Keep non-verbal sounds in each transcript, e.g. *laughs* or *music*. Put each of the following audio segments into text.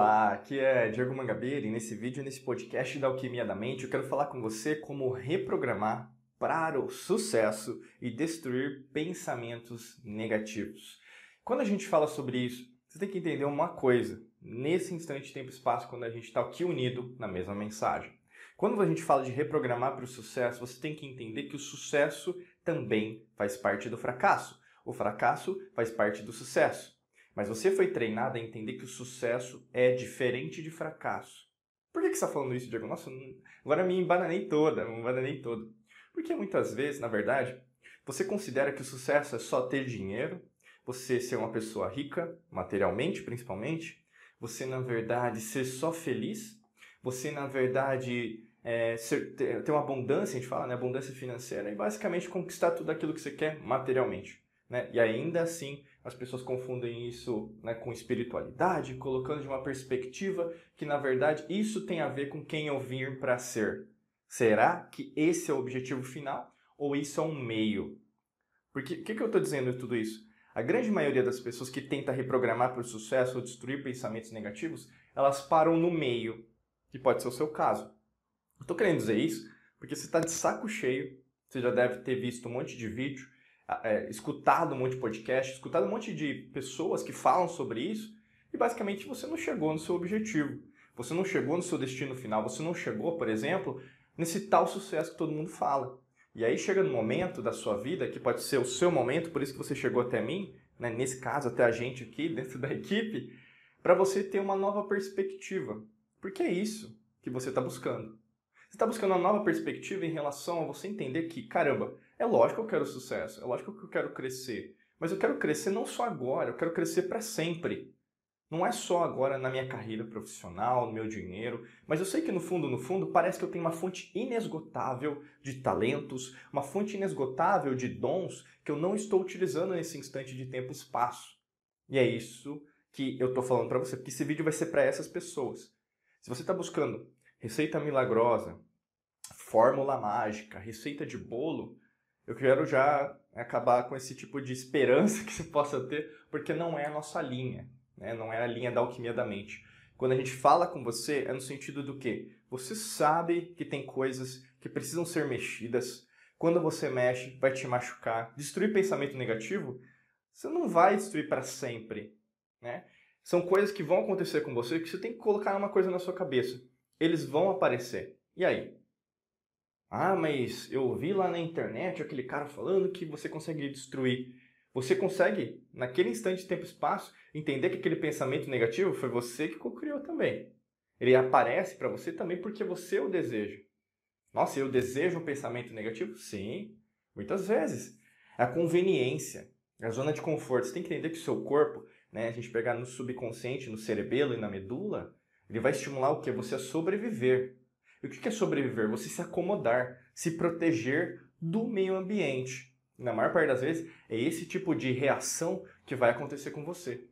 Olá, aqui é Diego Mangabeira e nesse vídeo, nesse podcast da Alquimia da Mente, eu quero falar com você como reprogramar para o sucesso e destruir pensamentos negativos. Quando a gente fala sobre isso, você tem que entender uma coisa. Nesse instante tempo e espaço, quando a gente está aqui unido na mesma mensagem. Quando a gente fala de reprogramar para o sucesso, você tem que entender que o sucesso também faz parte do fracasso. O fracasso faz parte do sucesso. Mas você foi treinado a entender que o sucesso é diferente de fracasso. Por que, que você está falando isso, Diego? Nossa, agora me embananei toda, me embananei todo. Porque muitas vezes, na verdade, você considera que o sucesso é só ter dinheiro, você ser uma pessoa rica, materialmente principalmente, você, na verdade, ser só feliz, você, na verdade, é, ser, ter, uma abundância, a gente fala, né, abundância financeira, e basicamente conquistar tudo aquilo que você quer materialmente. Né? E ainda assim, as pessoas confundem isso né, com espiritualidade, colocando de uma perspectiva que, na verdade, isso tem a ver com quem eu vim para ser. Será que esse é o objetivo final ou isso é um meio? Porque o que, que eu estou dizendo tudo isso? A grande maioria das pessoas que tenta reprogramar para o sucesso ou destruir pensamentos negativos, elas param no meio, que pode ser o seu caso. Estou querendo dizer isso porque você está de saco cheio, você já deve ter visto um monte de vídeo é, escutado um monte de podcast, escutado um monte de pessoas que falam sobre isso e basicamente você não chegou no seu objetivo. Você não chegou no seu destino final. Você não chegou, por exemplo, nesse tal sucesso que todo mundo fala. E aí chega no momento da sua vida, que pode ser o seu momento, por isso que você chegou até mim, né, nesse caso, até a gente aqui *laughs* dentro da equipe, para você ter uma nova perspectiva. Porque é isso que você está buscando. Você está buscando uma nova perspectiva em relação a você entender que, caramba, é lógico que eu quero sucesso, é lógico que eu quero crescer, mas eu quero crescer não só agora, eu quero crescer para sempre. Não é só agora na minha carreira profissional, no meu dinheiro, mas eu sei que no fundo, no fundo, parece que eu tenho uma fonte inesgotável de talentos, uma fonte inesgotável de dons que eu não estou utilizando nesse instante de tempo e espaço. E é isso que eu estou falando para você, porque esse vídeo vai ser para essas pessoas. Se você está buscando receita milagrosa, fórmula mágica, receita de bolo, eu quero já acabar com esse tipo de esperança *laughs* que você possa ter, porque não é a nossa linha, né? não é a linha da alquimia da mente. Quando a gente fala com você, é no sentido do que você sabe que tem coisas que precisam ser mexidas. Quando você mexe, vai te machucar. Destruir pensamento negativo, você não vai destruir para sempre, né? São coisas que vão acontecer com você que você tem que colocar uma coisa na sua cabeça. Eles vão aparecer. E aí? Ah, mas eu ouvi lá na internet aquele cara falando que você consegue destruir. Você consegue, naquele instante de tempo e espaço, entender que aquele pensamento negativo foi você que criou também. Ele aparece para você também porque você o deseja. Nossa, eu desejo um pensamento negativo? Sim, muitas vezes. É a conveniência, é a zona de conforto. Você tem que entender que o seu corpo, né, a gente pegar no subconsciente, no cerebelo e na medula, ele vai estimular o que? Você a sobreviver. E o que é sobreviver? Você se acomodar, se proteger do meio ambiente. Na maior parte das vezes, é esse tipo de reação que vai acontecer com você.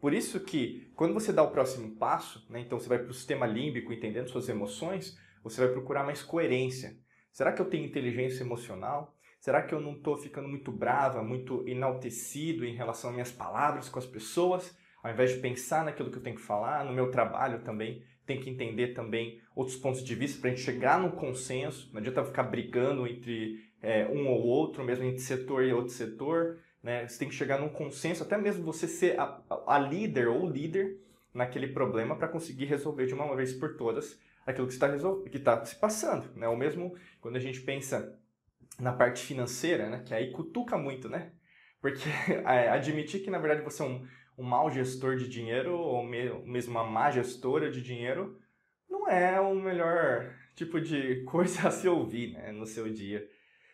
Por isso que, quando você dá o próximo passo, né, então você vai para o sistema límbico, entendendo suas emoções, você vai procurar mais coerência. Será que eu tenho inteligência emocional? Será que eu não estou ficando muito brava, muito enaltecido em relação às minhas palavras com as pessoas? Ao invés de pensar naquilo que eu tenho que falar, no meu trabalho também, tem que entender também outros pontos de vista para a gente chegar num consenso. Não adianta ficar brigando entre é, um ou outro, mesmo entre setor e outro setor. Né? Você tem que chegar num consenso, até mesmo você ser a, a líder ou líder naquele problema para conseguir resolver de uma vez por todas aquilo que está que tá se passando. Né? Ou mesmo quando a gente pensa na parte financeira, né? que aí cutuca muito, né? Porque *laughs* é, admitir que na verdade você é um um mau gestor de dinheiro ou mesmo uma má gestora de dinheiro não é o melhor tipo de *laughs* coisa a se ouvir né, no seu dia.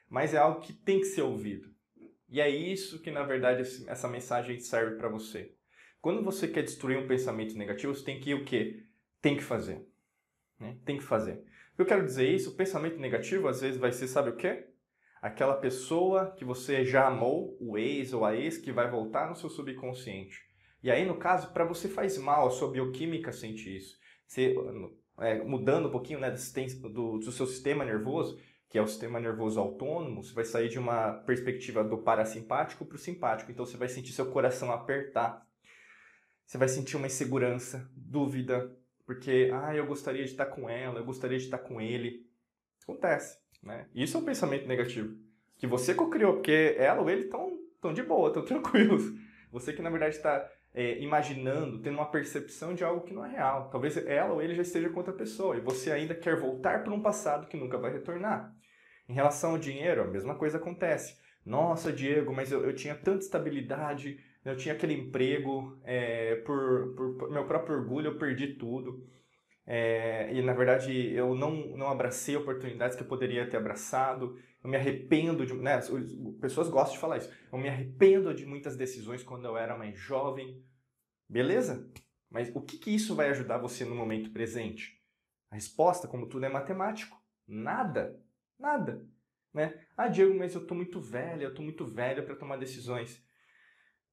Mas é algo que tem que ser ouvido. E é isso que, na verdade, essa mensagem serve para você. Quando você quer destruir um pensamento negativo, você tem que o quê? Tem que fazer. Né? Tem que fazer. Eu quero dizer isso, o pensamento negativo às vezes vai ser, sabe o quê? Aquela pessoa que você já amou, o ex ou a ex, que vai voltar no seu subconsciente. E aí, no caso, para você faz mal, a sua bioquímica sente isso. Você, é, mudando um pouquinho né, do, do seu sistema nervoso, que é o sistema nervoso autônomo, você vai sair de uma perspectiva do parasimpático para o simpático. Então você vai sentir seu coração apertar. Você vai sentir uma insegurança, dúvida, porque, ah, eu gostaria de estar com ela, eu gostaria de estar com ele. Acontece, né? Isso é um pensamento negativo. Que você co-criou, porque ela ou ele estão tão de boa, estão *laughs* tranquilos. Você que, na verdade, está é, imaginando, tendo uma percepção de algo que não é real. Talvez ela ou ele já esteja com outra pessoa e você ainda quer voltar para um passado que nunca vai retornar. Em relação ao dinheiro, a mesma coisa acontece. Nossa, Diego, mas eu, eu tinha tanta estabilidade, eu tinha aquele emprego, é, por, por, por, meu próprio orgulho eu perdi tudo. É, e na verdade eu não, não abracei oportunidades que eu poderia ter abraçado. Eu me arrependo de. Né, as pessoas gostam de falar isso. Eu me arrependo de muitas decisões quando eu era mais jovem. Beleza? Mas o que, que isso vai ajudar você no momento presente? A resposta, como tudo, é matemático. Nada. Nada. Né? Ah, Diego, mas eu tô muito velha, eu tô muito velha para tomar decisões.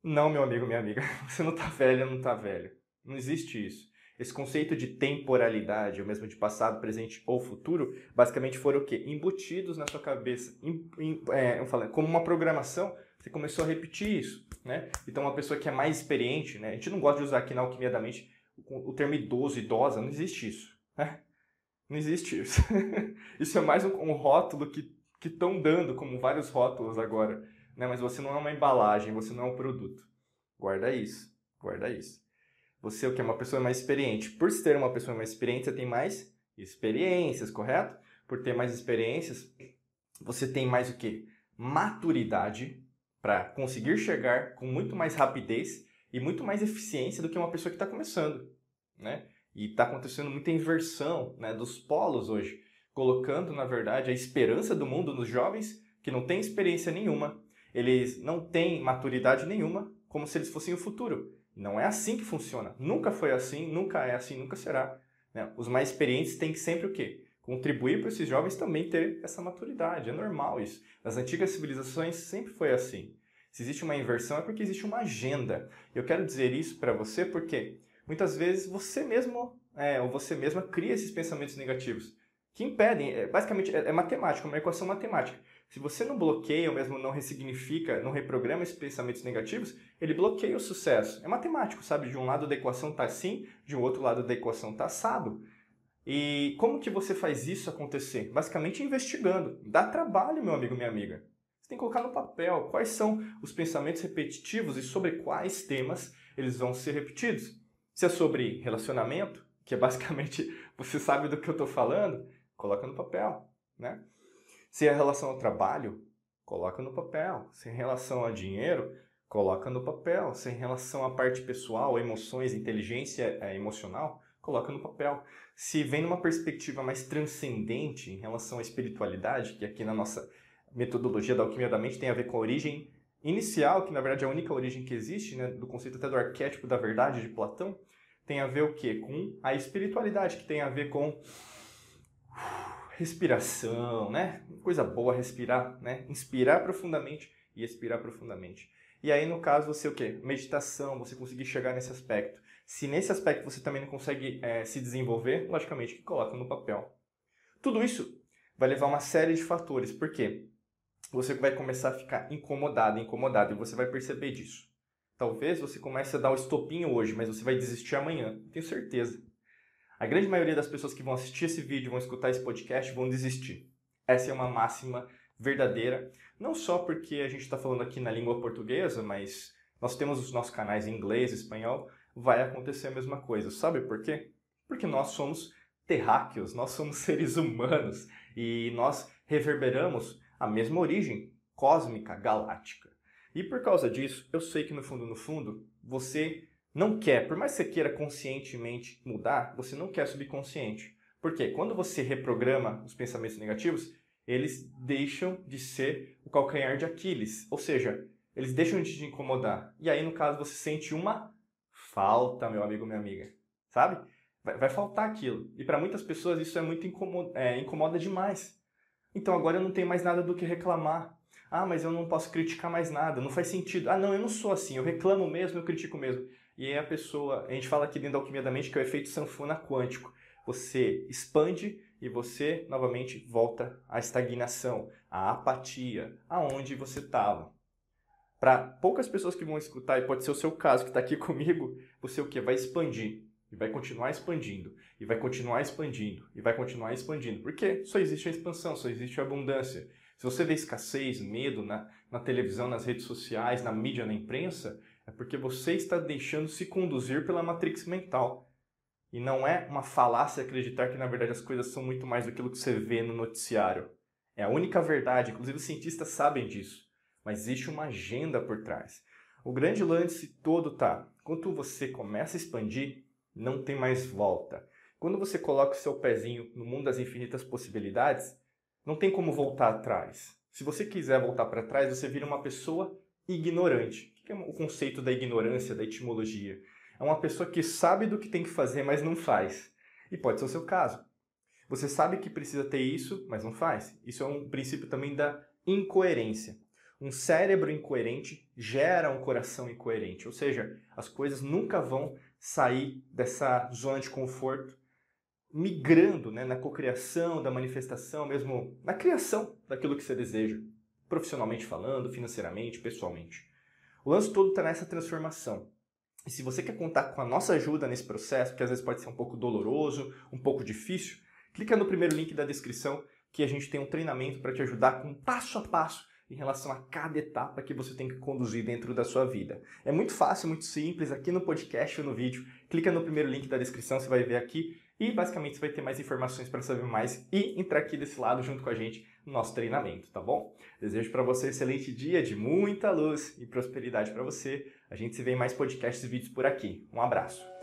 Não, meu amigo, minha amiga, *laughs* você não tá velha, não tá velho. Não existe isso. Esse conceito de temporalidade, ou mesmo de passado, presente ou futuro, basicamente foram o quê? Embutidos na sua cabeça. Em, em, é, eu falei, como uma programação, você começou a repetir isso, né? Então, uma pessoa que é mais experiente, né? A gente não gosta de usar aqui na alquimia da mente o, o termo idoso, idosa, não existe isso, né? Não existe isso. *laughs* isso é mais um, um rótulo que estão dando, como vários rótulos agora né? Mas você não é uma embalagem, você não é um produto. Guarda isso, guarda isso. Você é o que é uma pessoa mais experiente. Por ser uma pessoa mais experiente, você tem mais experiências, correto? Por ter mais experiências, você tem mais o que? Maturidade para conseguir chegar com muito mais rapidez e muito mais eficiência do que uma pessoa que está começando, né? E está acontecendo muita inversão né, dos polos hoje, colocando, na verdade, a esperança do mundo nos jovens que não têm experiência nenhuma eles não têm maturidade nenhuma, como se eles fossem o futuro. Não é assim que funciona. Nunca foi assim, nunca é assim, nunca será. Né? Os mais experientes têm que sempre o quê? Contribuir para esses jovens também ter essa maturidade. É normal isso. Nas antigas civilizações sempre foi assim. Se existe uma inversão é porque existe uma agenda. Eu quero dizer isso para você porque muitas vezes você mesmo é, ou você mesma cria esses pensamentos negativos que impedem, é, basicamente é, é matemática, uma equação matemática. Se você não bloqueia ou mesmo não ressignifica, não reprograma esses pensamentos negativos, ele bloqueia o sucesso. É matemático, sabe? De um lado da equação está assim, de um outro lado da equação está assado. E como que você faz isso acontecer? Basicamente investigando. Dá trabalho, meu amigo, minha amiga. Você tem que colocar no papel quais são os pensamentos repetitivos e sobre quais temas eles vão ser repetidos. Se é sobre relacionamento, que é basicamente *laughs* você sabe do que eu estou falando, coloca no papel, né? Se é relação ao trabalho, coloca no papel. Se é relação a dinheiro, coloca no papel. Se é relação à parte pessoal, emoções, inteligência é, emocional, coloca no papel. Se vem numa perspectiva mais transcendente em relação à espiritualidade, que aqui na nossa metodologia da alquimia da mente tem a ver com a origem inicial, que na verdade é a única origem que existe, né, do conceito até do arquétipo da verdade de Platão, tem a ver o quê? Com a espiritualidade, que tem a ver com respiração, né? Coisa boa respirar, né? Inspirar profundamente e expirar profundamente. E aí, no caso, você o quê? Meditação, você conseguir chegar nesse aspecto. Se nesse aspecto você também não consegue é, se desenvolver, logicamente que coloca no papel. Tudo isso vai levar uma série de fatores. Por quê? Você vai começar a ficar incomodado, incomodado, e você vai perceber disso. Talvez você comece a dar o estopinho hoje, mas você vai desistir amanhã. Tenho certeza. A grande maioria das pessoas que vão assistir esse vídeo, vão escutar esse podcast, vão desistir. Essa é uma máxima verdadeira, não só porque a gente está falando aqui na língua portuguesa, mas nós temos os nossos canais em inglês, espanhol, vai acontecer a mesma coisa. Sabe por quê? Porque nós somos terráqueos, nós somos *laughs* seres humanos e nós reverberamos a mesma origem cósmica, galáctica. E por causa disso, eu sei que no fundo, no fundo, você não quer, por mais que você queira conscientemente mudar, você não quer subconsciente. Porque quando você reprograma os pensamentos negativos, eles deixam de ser o calcanhar de Aquiles. Ou seja, eles deixam de te incomodar. E aí, no caso, você sente uma falta, meu amigo, minha amiga. Sabe? Vai, vai faltar aquilo. E para muitas pessoas isso é muito incomoda, é, incomoda demais. Então agora eu não tenho mais nada do que reclamar. Ah, mas eu não posso criticar mais nada, não faz sentido. Ah, não, eu não sou assim, eu reclamo mesmo, eu critico mesmo. E aí a pessoa, a gente fala aqui dentro da alquimia da mente que é o efeito sanfona quântico. Você expande e você novamente volta à estagnação, à apatia, aonde você estava. Para poucas pessoas que vão escutar, e pode ser o seu caso que está aqui *laughs* comigo, você o que? Vai expandir. E vai continuar expandindo. E vai continuar expandindo. E vai continuar expandindo. Porque só existe a expansão, só existe a abundância. Se você vê escassez, medo na, na televisão, nas redes sociais, na mídia, na imprensa, é porque você está deixando se conduzir pela matrix mental. E não é uma falácia acreditar que, na verdade, as coisas são muito mais do que você vê no noticiário. É a única verdade, inclusive os cientistas sabem disso. Mas existe uma agenda por trás. O grande lance todo tá, quando você começa a expandir, não tem mais volta. Quando você coloca o seu pezinho no mundo das infinitas possibilidades, não tem como voltar atrás. Se você quiser voltar para trás, você vira uma pessoa ignorante. O que é o conceito da ignorância, da etimologia? É uma pessoa que sabe do que tem que fazer, mas não faz. E pode ser o seu caso. Você sabe que precisa ter isso, mas não faz. Isso é um princípio também da incoerência. Um cérebro incoerente gera um coração incoerente, ou seja, as coisas nunca vão sair dessa zona de conforto, migrando né, na cocriação, da manifestação, mesmo na criação daquilo que você deseja, profissionalmente falando, financeiramente, pessoalmente. O lance todo está nessa transformação. E se você quer contar com a nossa ajuda nesse processo, que às vezes pode ser um pouco doloroso, um pouco difícil, clica no primeiro link da descrição que a gente tem um treinamento para te ajudar com passo a passo em relação a cada etapa que você tem que conduzir dentro da sua vida. É muito fácil, muito simples, aqui no podcast ou no vídeo. Clica no primeiro link da descrição, você vai ver aqui e basicamente você vai ter mais informações para saber mais e entrar aqui desse lado junto com a gente no nosso treinamento, tá bom? Desejo para você um excelente dia de muita luz e prosperidade para você. A gente se vê em mais podcasts e vídeos por aqui. Um abraço.